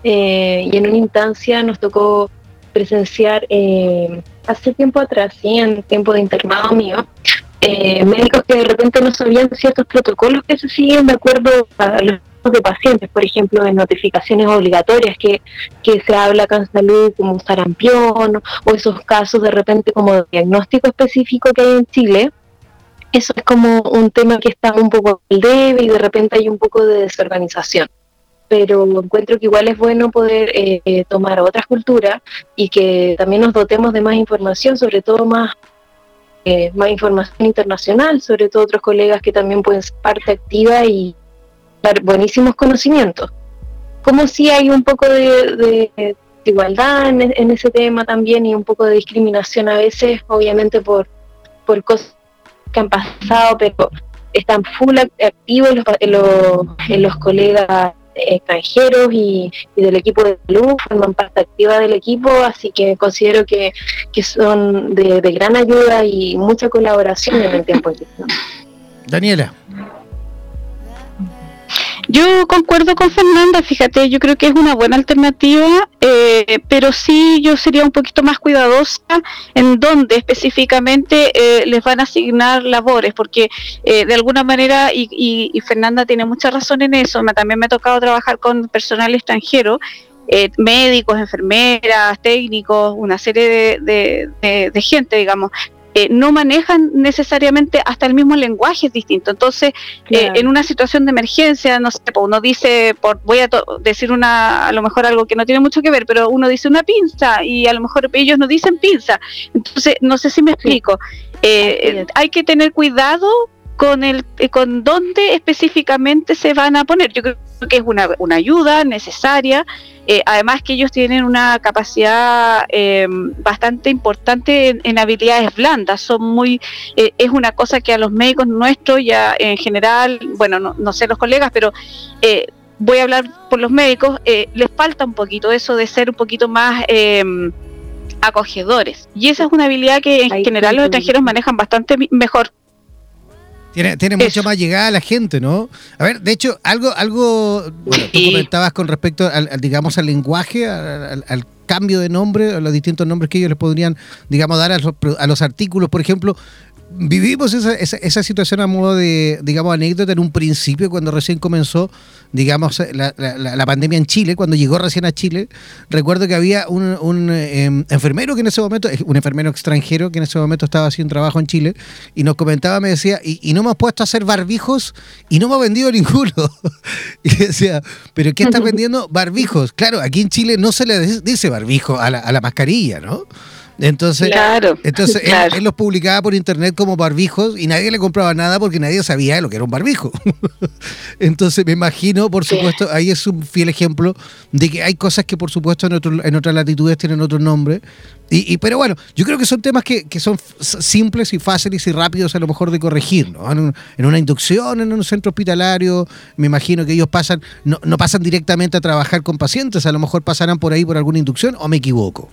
eh, y en una instancia nos tocó presenciar eh, hace tiempo atrás, ¿sí? en tiempo de internado mío, eh, médicos que de repente no sabían ciertos protocolos que se siguen de acuerdo a los de pacientes, por ejemplo, en notificaciones obligatorias que, que se habla en salud como sarampión o esos casos de repente como de diagnóstico específico que hay en Chile, eso es como un tema que está un poco al debe y de repente hay un poco de desorganización. Pero encuentro que igual es bueno poder eh, eh, tomar otras culturas y que también nos dotemos de más información, sobre todo más eh, más información internacional, sobre todo otros colegas que también pueden ser parte activa y, buenísimos conocimientos. Como si hay un poco de, igualdad en, ese tema también y un poco de discriminación a veces, obviamente por, por cosas que han pasado, pero están full activos los, los, colegas extranjeros y, del equipo de salud, forman parte activa del equipo, así que considero que, son de, gran ayuda y mucha colaboración en el tiempo. Daniela. Yo concuerdo con Fernanda, fíjate, yo creo que es una buena alternativa, eh, pero sí yo sería un poquito más cuidadosa en dónde específicamente eh, les van a asignar labores, porque eh, de alguna manera, y, Fernanda tiene mucha razón en eso, me, también me ha tocado trabajar con personal extranjero, médicos, enfermeras, técnicos, una serie de gente, digamos, eh, no manejan necesariamente hasta el mismo lenguaje es distinto. Entonces, eh, en una situación de emergencia, no sé, uno dice, por, voy a decir una, a lo mejor algo que no tiene mucho que ver, pero uno dice una pinza y a lo mejor ellos no dicen pinza. Entonces, no sé si me explico. Eh, hay que tener cuidado con el con dónde específicamente se van a poner. Yo creo que es una, una ayuda necesaria, eh, además que ellos tienen una capacidad em, bastante importante en, habilidades blandas, son muy, eh, es una cosa que a los médicos nuestros ya en general, bueno, no, sé los colegas, pero eh, voy a hablar por los médicos, les falta un poquito eso de ser un poquito más em, acogedores. Y esa es una habilidad que en general los extranjeros manejan bastante mejor tiene, mucho más llegada a la gente, ¿no? A ver, de hecho, algo, algo, bueno, tú comentabas con respecto al, digamos, al lenguaje, al, cambio de nombre, a los distintos nombres que ellos les podrían, digamos, dar a los, a los artículos. Por ejemplo, vivimos esa, esa, situación a modo de, digamos, anécdota en un principio, cuando recién comenzó, digamos, la, la, pandemia en Chile, cuando llegó recién a Chile. Recuerdo que había un, em, enfermero que en ese momento, un enfermero extranjero que en ese momento estaba haciendo trabajo en Chile, y nos comentaba, me decía, y, no me hemos puesto a hacer barbijos y no me ha vendido ninguno. y decía, ¿pero qué estás vendiendo? Barbijos. Claro, aquí en Chile no se le dice barbijo a la, a la mascarilla, ¿no? Entonces, entonces Él, los publicaba por internet como barbijos y nadie le compraba nada porque nadie sabía lo que era un barbijo. entonces me imagino, por supuesto, ahí es un fiel ejemplo de que hay cosas que por supuesto en, otro, en otras latitudes tienen otro nombre. Y, pero bueno, yo creo que son temas que, son simples y fáciles y rápidos a lo mejor de corregir, ¿no? En, una inducción, en un centro hospitalario, me imagino que ellos pasan, no, no pasan directamente a trabajar con pacientes, a lo mejor pasarán por ahí por alguna inducción o me equivoco.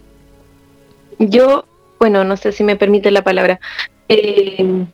Yo, bueno, no sé si me permite la palabra. Eh,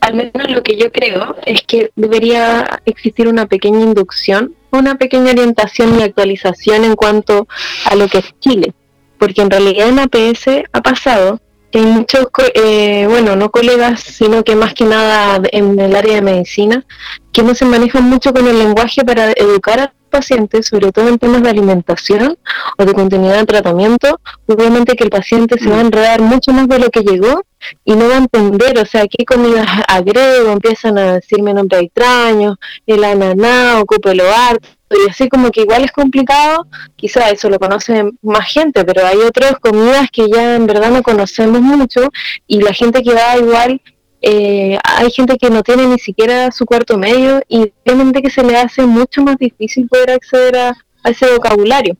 al menos lo que yo creo es que debería existir una pequeña inducción, una pequeña orientación y actualización en cuanto a lo que es Chile. Porque en realidad en APS ha pasado que hay muchos, eh, bueno, no colegas, sino que más que nada en el área de medicina, que no se manejan mucho con el lenguaje para educar a pacientes, sobre todo en temas de alimentación o de continuidad de tratamiento, obviamente que el paciente se va a enredar mucho más de lo que llegó y no va a entender, o sea, qué comidas agrego, empiezan a decirme nombres extraños, el ananá, ocupo el harto, y así como que igual es complicado, quizá eso lo conoce más gente, pero hay otras comidas que ya en verdad no conocemos mucho y la gente que va igual eh, hay gente que no tiene ni siquiera su cuarto medio y obviamente que se le hace mucho más difícil poder acceder a, ese vocabulario.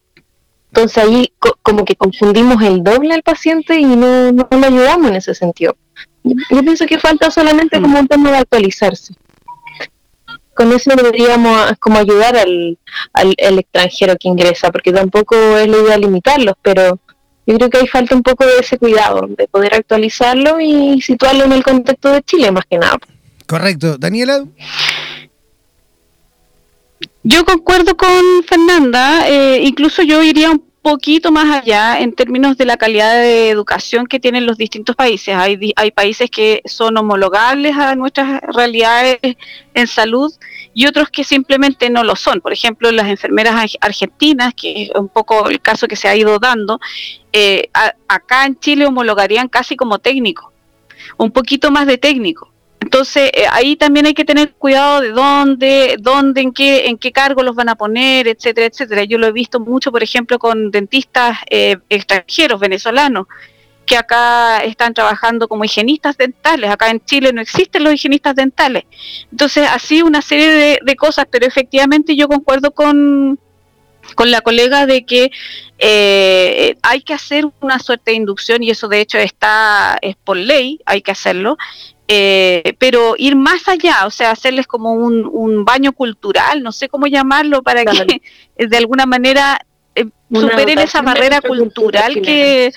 Entonces ahí como que confundimos el doble al paciente y no, no, le ayudamos en ese sentido. Yo, pienso que falta solamente mm. como un tema de actualizarse. Con eso deberíamos como ayudar al, al extranjero que ingresa, porque tampoco es la idea limitarlos, pero yo creo que ahí falta un poco de ese cuidado, de poder actualizarlo y situarlo en el contexto de Chile más que nada. Correcto. Daniela. Yo concuerdo con Fernanda, eh, incluso yo iría un poquito más allá en términos de la calidad de educación que tienen los distintos países. Hay, hay países que son homologables a nuestras realidades en salud y otros que simplemente no lo son. Por ejemplo, las enfermeras argentinas, que es un poco el caso que se ha ido dando, eh, acá en Chile homologarían casi como técnico, un poquito más de técnico. Entonces, eh, ahí también hay que tener cuidado de dónde, dónde, en qué, en qué cargo los van a poner, etcétera, etcétera. Yo lo he visto mucho, por ejemplo, con dentistas eh, extranjeros, venezolanos, que acá están trabajando como higienistas dentales. Acá en Chile no existen los higienistas dentales. Entonces, así una serie de, cosas, pero efectivamente yo concuerdo con, con la colega de que eh, hay que hacer una suerte de inducción y eso de hecho está es por ley, hay que hacerlo, eh, pero ir más allá, o sea, hacerles como un, baño cultural, no sé cómo llamarlo, para que de alguna manera eh, superen esa barrera cultural que...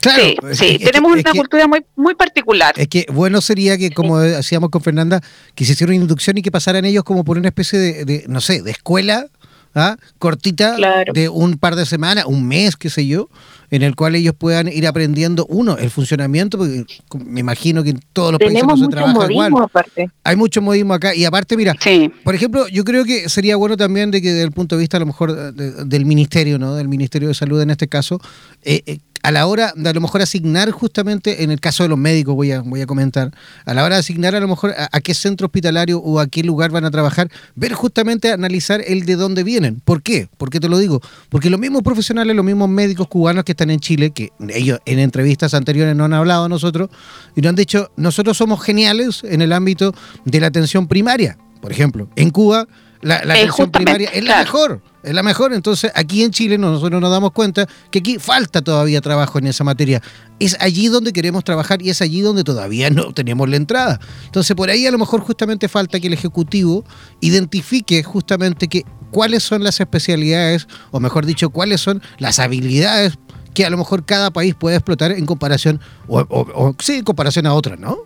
sí, sí. tenemos una cultura muy, muy particular. Es que bueno sería que, como hacíamos con Fernanda, que se hiciera una inducción y que pasaran ellos como por una especie de, no sé, de escuela ¿ah? cortita de un par de semanas, un mes, qué sé yo, en el cual ellos puedan ir aprendiendo, uno, el funcionamiento, porque me imagino que en todos los países no se trabaja igual. Aparte. Hay mucho modismo acá. Y aparte, mira, por ejemplo, yo creo que sería bueno también de que desde el punto de vista a lo mejor del ministerio, ¿no? Del Ministerio de Salud en este caso, eh, eh a la hora de a lo mejor asignar justamente, en el caso de los médicos voy a, voy a comentar, a la hora de asignar a lo mejor a, qué centro hospitalario o a qué lugar van a trabajar, ver justamente, analizar el de dónde vienen. ¿Por qué? ¿Por qué te lo digo? Porque los mismos profesionales, los mismos médicos cubanos que están en Chile, que ellos en entrevistas anteriores no han hablado a nosotros, y nos han dicho, nosotros somos geniales en el ámbito de la atención primaria. Por ejemplo, en Cuba la, atención primaria es la mejor es la mejor. Entonces, aquí en Chile nosotros nos damos cuenta que aquí falta todavía trabajo en esa materia. Es allí donde queremos trabajar y es allí donde todavía no tenemos la entrada. Entonces, por ahí a lo mejor justamente falta que el Ejecutivo identifique justamente que cuáles son las especialidades, o mejor dicho, cuáles son las habilidades que a lo mejor cada país puede explotar en comparación, o, o sí, en comparación a otras, ¿no?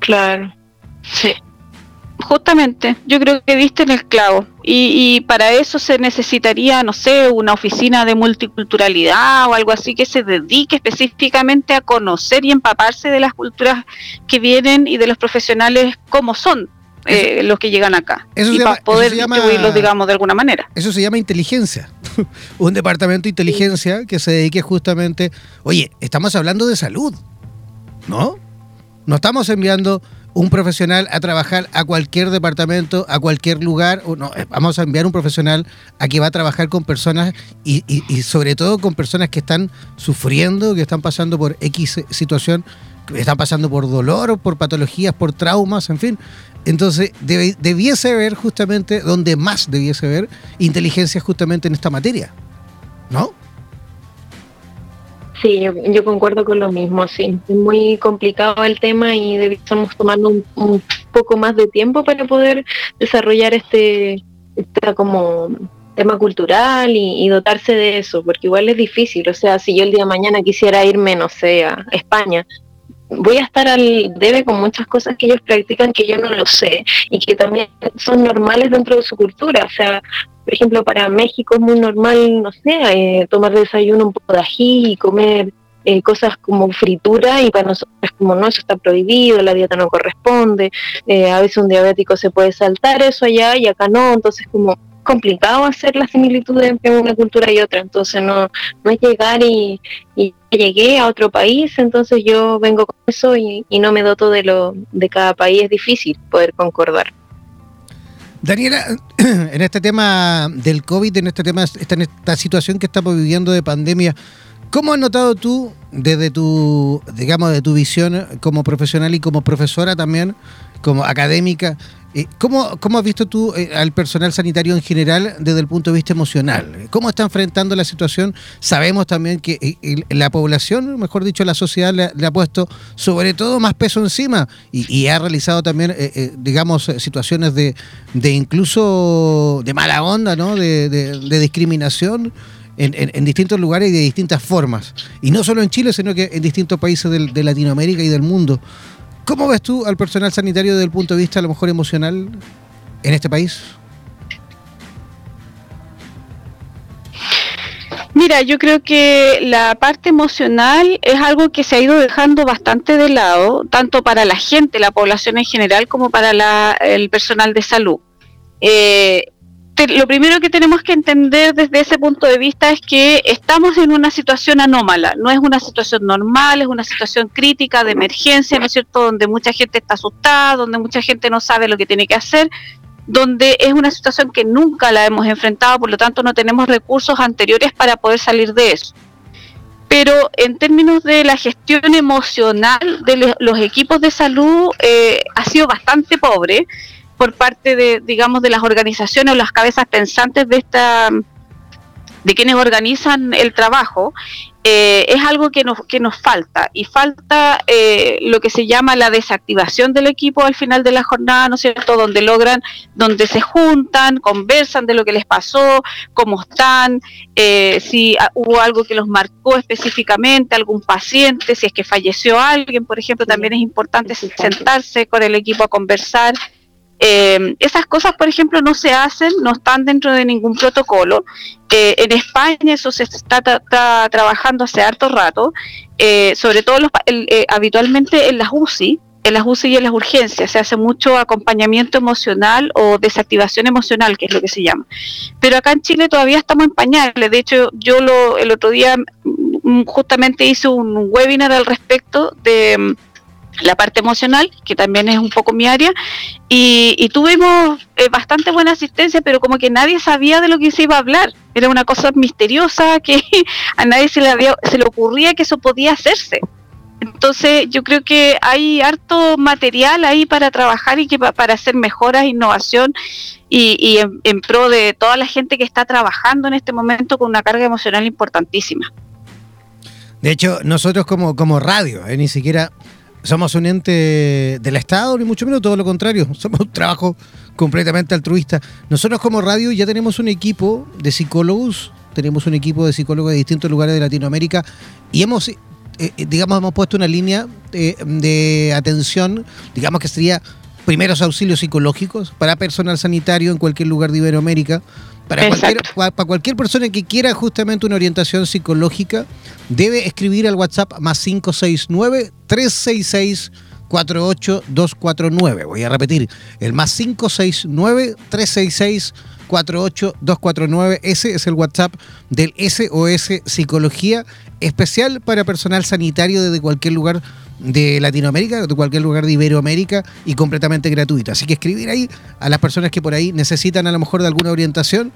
Claro, sí. Justamente, yo creo que viste en el clavo. Y, para eso se necesitaría, no sé, una oficina de multiculturalidad o algo así que se dedique específicamente a conocer y empaparse de las culturas que vienen y de los profesionales como son. Eh, los que llegan acá y para poder distribuirlos, digamos, de alguna manera. Eso se llama inteligencia. Un departamento de inteligencia que se dedique justamente. Oye, estamos hablando de salud, ¿no? No estamos enviando un profesional a trabajar a cualquier departamento, a cualquier lugar. No, eh, vamos a enviar un profesional a que va a trabajar con personas y, sobre todo con personas que están sufriendo, que están pasando por X situación, que están pasando por dolor, por patologías, por traumas, en fin. Entonces, debiese haber justamente, donde más debiese haber, inteligencia justamente en esta materia. ¿No? Sí, yo, concuerdo con lo mismo, sí. Es muy complicado el tema y debemos tomar un, poco más de tiempo para poder desarrollar este, este como tema cultural y, dotarse de eso, porque igual es difícil. O sea, si yo el día de mañana quisiera irme, no sé, a España, voy a estar al debe con muchas cosas que ellos practican que yo no lo sé y que también son normales dentro de su cultura. O sea, por ejemplo, para México es muy normal, no sé, eh, tomar desayuno un poco de ají y comer eh, cosas como fritura y para nosotros como no, eso está prohibido, la dieta no corresponde, eh, a veces un diabético se puede saltar eso allá y acá no, entonces como complicado hacer la similitud entre una cultura y otra, entonces no, no es llegar y, llegué a otro país, entonces yo vengo con eso y, y no me doto de lo de cada país, es difícil poder concordar. Daniela, en este tema del COVID, en este tema, en esta situación que estamos viviendo de pandemia, ¿cómo has notado tú desde tu, digamos, de tu visión como profesional y como profesora también, como académica, eh, ¿Cómo, ¿Cómo, has visto tú eh, al personal sanitario en general desde el punto de vista emocional? ¿Cómo está enfrentando la situación? Sabemos también que eh, la población, mejor dicho, la sociedad le, ha puesto sobre todo más peso encima y, ha realizado también, digamos, situaciones de, de, incluso de mala onda, ¿no? De, discriminación. En, distintos lugares y de distintas formas. Y no solo en Chile, sino que en distintos países de Latinoamérica y del mundo. ¿Cómo ves tú al personal sanitario desde el punto de vista a lo mejor emocional en este país? Mira, yo creo que la parte emocional es algo que se ha ido dejando bastante de lado, tanto para la gente, la población en general, como para el personal de salud. Eh, lo primero que tenemos que entender desde ese punto de vista es que estamos en una situación anómala, no es una situación normal, es una situación crítica de emergencia, ¿no es cierto?, donde mucha gente está asustada, donde mucha gente no sabe lo que tiene que hacer, donde es una situación que nunca la hemos enfrentado, por lo tanto no tenemos recursos anteriores para poder salir de eso. Pero en términos de la gestión emocional de los equipos de salud eh, ha sido bastante pobre por parte de, digamos, de las organizaciones o las cabezas pensantes de esta de quienes organizan el trabajo, eh, es algo que nos, que nos falta y falta eh, lo que se llama la desactivación del equipo al final de la jornada, ¿no es cierto? Donde logran, donde se juntan, conversan de lo que les pasó, cómo están, eh, si hubo algo que los marcó específicamente, algún paciente, si es que falleció alguien, por ejemplo, también es importante sentarse con el equipo a conversar. Eh, esas cosas, por ejemplo, no se hacen, no están dentro de ningún protocolo. Eh, en España eso se está, trabajando hace harto rato, eh, sobre todo los, habitualmente en las UCI, en las UCI y en las urgencias se hace mucho acompañamiento emocional o desactivación emocional, que es lo que se llama. Pero acá en Chile todavía estamos en pañales. De hecho, yo lo, el otro día mm, justamente hice un webinar al respecto de la parte emocional, que también es un poco mi área, y, tuvimos eh, bastante buena asistencia, pero como que nadie sabía de lo que se iba a hablar. Era una cosa misteriosa que a nadie se le, había, se le ocurría que eso podía hacerse. Entonces yo creo que hay harto material ahí para trabajar y que para hacer mejoras, innovación y, en, pro de toda la gente que está trabajando en este momento con una carga emocional importantísima. De hecho, nosotros como, como radio, eh, ni siquiera somos un ente del Estado, ni mucho menos, todo lo contrario. Somos un trabajo completamente altruista. Nosotros como radio ya tenemos un equipo de psicólogos, tenemos un equipo de psicólogos de distintos lugares de Latinoamérica y hemos, eh, eh, digamos, hemos puesto una línea de, de atención, digamos que sería primeros auxilios psicológicos para personal sanitario en cualquier lugar de Iberoamérica para cualquier, para cualquier, persona que quiera justamente una orientación psicológica, debe escribir al WhatsApp más 569 366 48249. Voy a repetir, el más 569 366 48249. Ese es el WhatsApp del SOS Psicología especial para personal sanitario desde cualquier lugar de Latinoamérica, de cualquier lugar de Iberoamérica y completamente gratuito. Así que escribir ahí a las personas que por ahí necesitan a lo mejor de alguna orientación,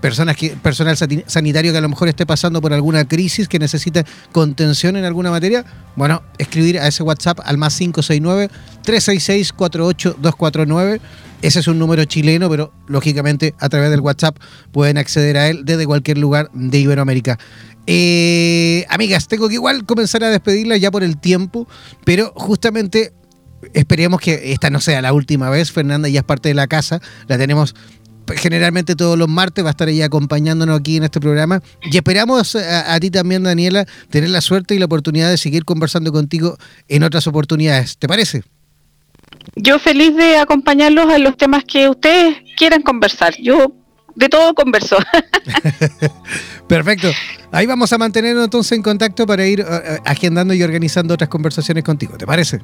personas que, personal sanitario que a lo mejor esté pasando por alguna crisis, que necesite contención en alguna materia, bueno, escribir a ese WhatsApp al más 569-366-48249. Ese es un número chileno, pero lógicamente a través del WhatsApp pueden acceder a él desde cualquier lugar de Iberoamérica. Eh, amigas, tengo que igual comenzar a despedirla ya por el tiempo, pero justamente esperemos que esta no sea la última vez. Fernanda ya es parte de la casa, la tenemos generalmente todos los martes, va a estar ella acompañándonos aquí en este programa. Y esperamos a, ti también, Daniela, tener la suerte y la oportunidad de seguir conversando contigo en otras oportunidades. ¿Te parece? Yo feliz de acompañarlos en los temas que ustedes quieran conversar. Yo de todo conversó. Perfecto. Ahí vamos a mantenernos entonces en contacto para ir eh, eh, agendando y organizando otras conversaciones contigo. ¿Te parece?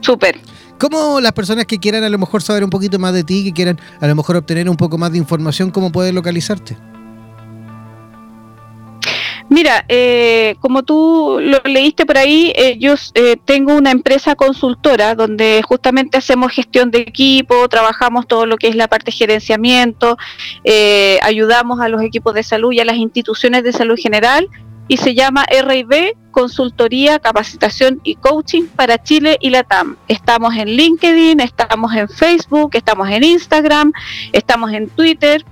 Súper. ¿Cómo las personas que quieran a lo mejor saber un poquito más de ti, que quieran a lo mejor obtener un poco más de información, cómo pueden localizarte? Mira, eh, como tú lo leíste por ahí, eh, yo eh, tengo una empresa consultora donde justamente hacemos gestión de equipo, trabajamos todo lo que es la parte de gerenciamiento, ayudamos a los equipos de salud y a las instituciones de salud general y se llama RIB Consultoría, Capacitación y Coaching para Chile y Latam. Estamos en LinkedIn, estamos en Facebook, estamos en Instagram, estamos en Twitter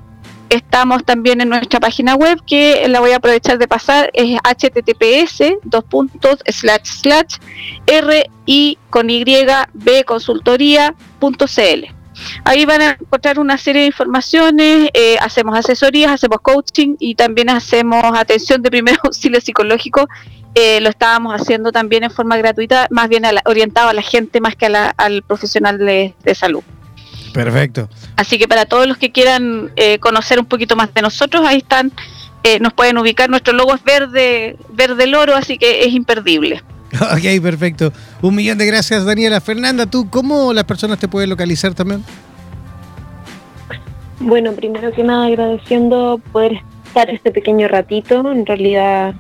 Estamos también en nuestra página web que la voy a aprovechar de pasar, es https dos puntos slash slash r y con y b consultoría.cl. Ahí van a encontrar una serie de informaciones, eh, hacemos asesorías, hacemos coaching y también hacemos atención de primer auxilio psicológico. Eh, lo estábamos haciendo también en forma gratuita, más bien orientado a la gente más que al profesional de salud. Perfecto. Así que para todos los que quieran eh, conocer un poquito más de nosotros, ahí están, eh, nos pueden ubicar. Nuestro logo es verde, verde loro, así que es imperdible. Ok, perfecto. Un millón de gracias, Daniela. Fernanda, ¿tú cómo las personas te pueden localizar también? Bueno, primero que nada agradeciendo poder estar este pequeño ratito. En realidad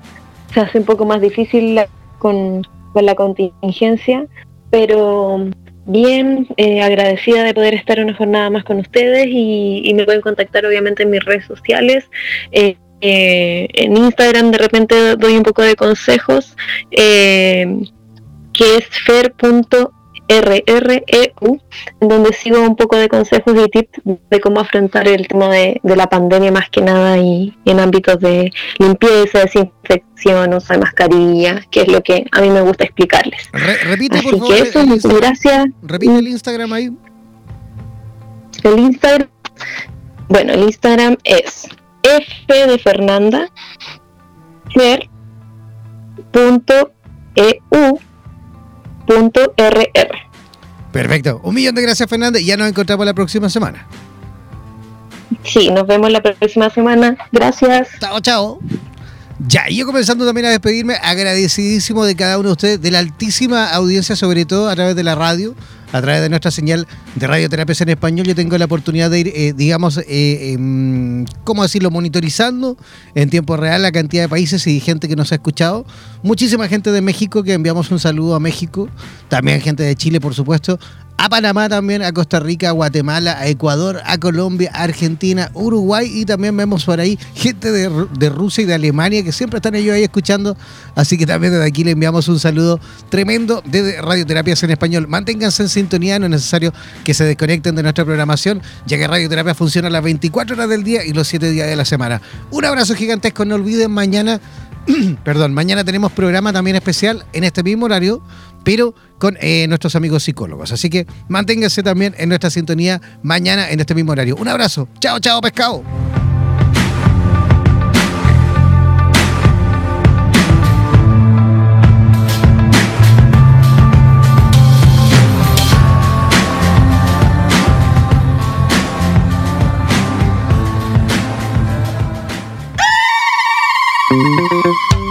se hace un poco más difícil con, con la contingencia, pero bien, eh, agradecida de poder estar una jornada más con ustedes y, me pueden contactar obviamente en mis redes sociales. Eh, eh, en Instagram de repente doy un poco de consejos, que es fer.md RREU, donde sigo un poco de consejos y tips de cómo afrontar el tema de, la pandemia más que nada y, en ámbitos de limpieza, desinfección, uso de mascarilla, que es lo que a mí me gusta explicarles. repite, por favor. Que eso, gracias. Repite el Instagram ahí. El Instagram, bueno, el Instagram es F de Fernanda, .rr. Perfecto. Un millón de gracias, Fernanda. Y ya nos encontramos la próxima semana. Sí, nos vemos la próxima semana. Gracias. Chao, chao. Ya, y yo comenzando también a despedirme, agradecidísimo de cada uno de ustedes, de la altísima audiencia, sobre todo a través de la radio, a través de nuestra señal de radioterapias en español, yo tengo la oportunidad de ir, eh, digamos, eh, em, ¿cómo decirlo?, monitorizando en tiempo real la cantidad de países y gente que nos ha escuchado. Muchísima gente de México, que enviamos un saludo a México, también gente de Chile, por supuesto, a Panamá también, a Costa Rica, a Guatemala, a Ecuador, a Colombia, a Argentina, Uruguay y también vemos por ahí gente de, Rusia y de Alemania que siempre están ellos ahí escuchando. Así que también desde aquí le enviamos un saludo tremendo desde Radioterapias en Español. Manténganse en sintonía, no es necesario que se desconecten de nuestra programación, ya que Radioterapia funciona las 24 horas del día y los 7 días de la semana. Un abrazo gigantesco, no olviden mañana, perdón, mañana tenemos programa también especial en este mismo horario pero con eh, nuestros amigos psicólogos. Así que manténganse también en nuestra sintonía mañana en este mismo horario. Un abrazo. Chao, chao, pescado.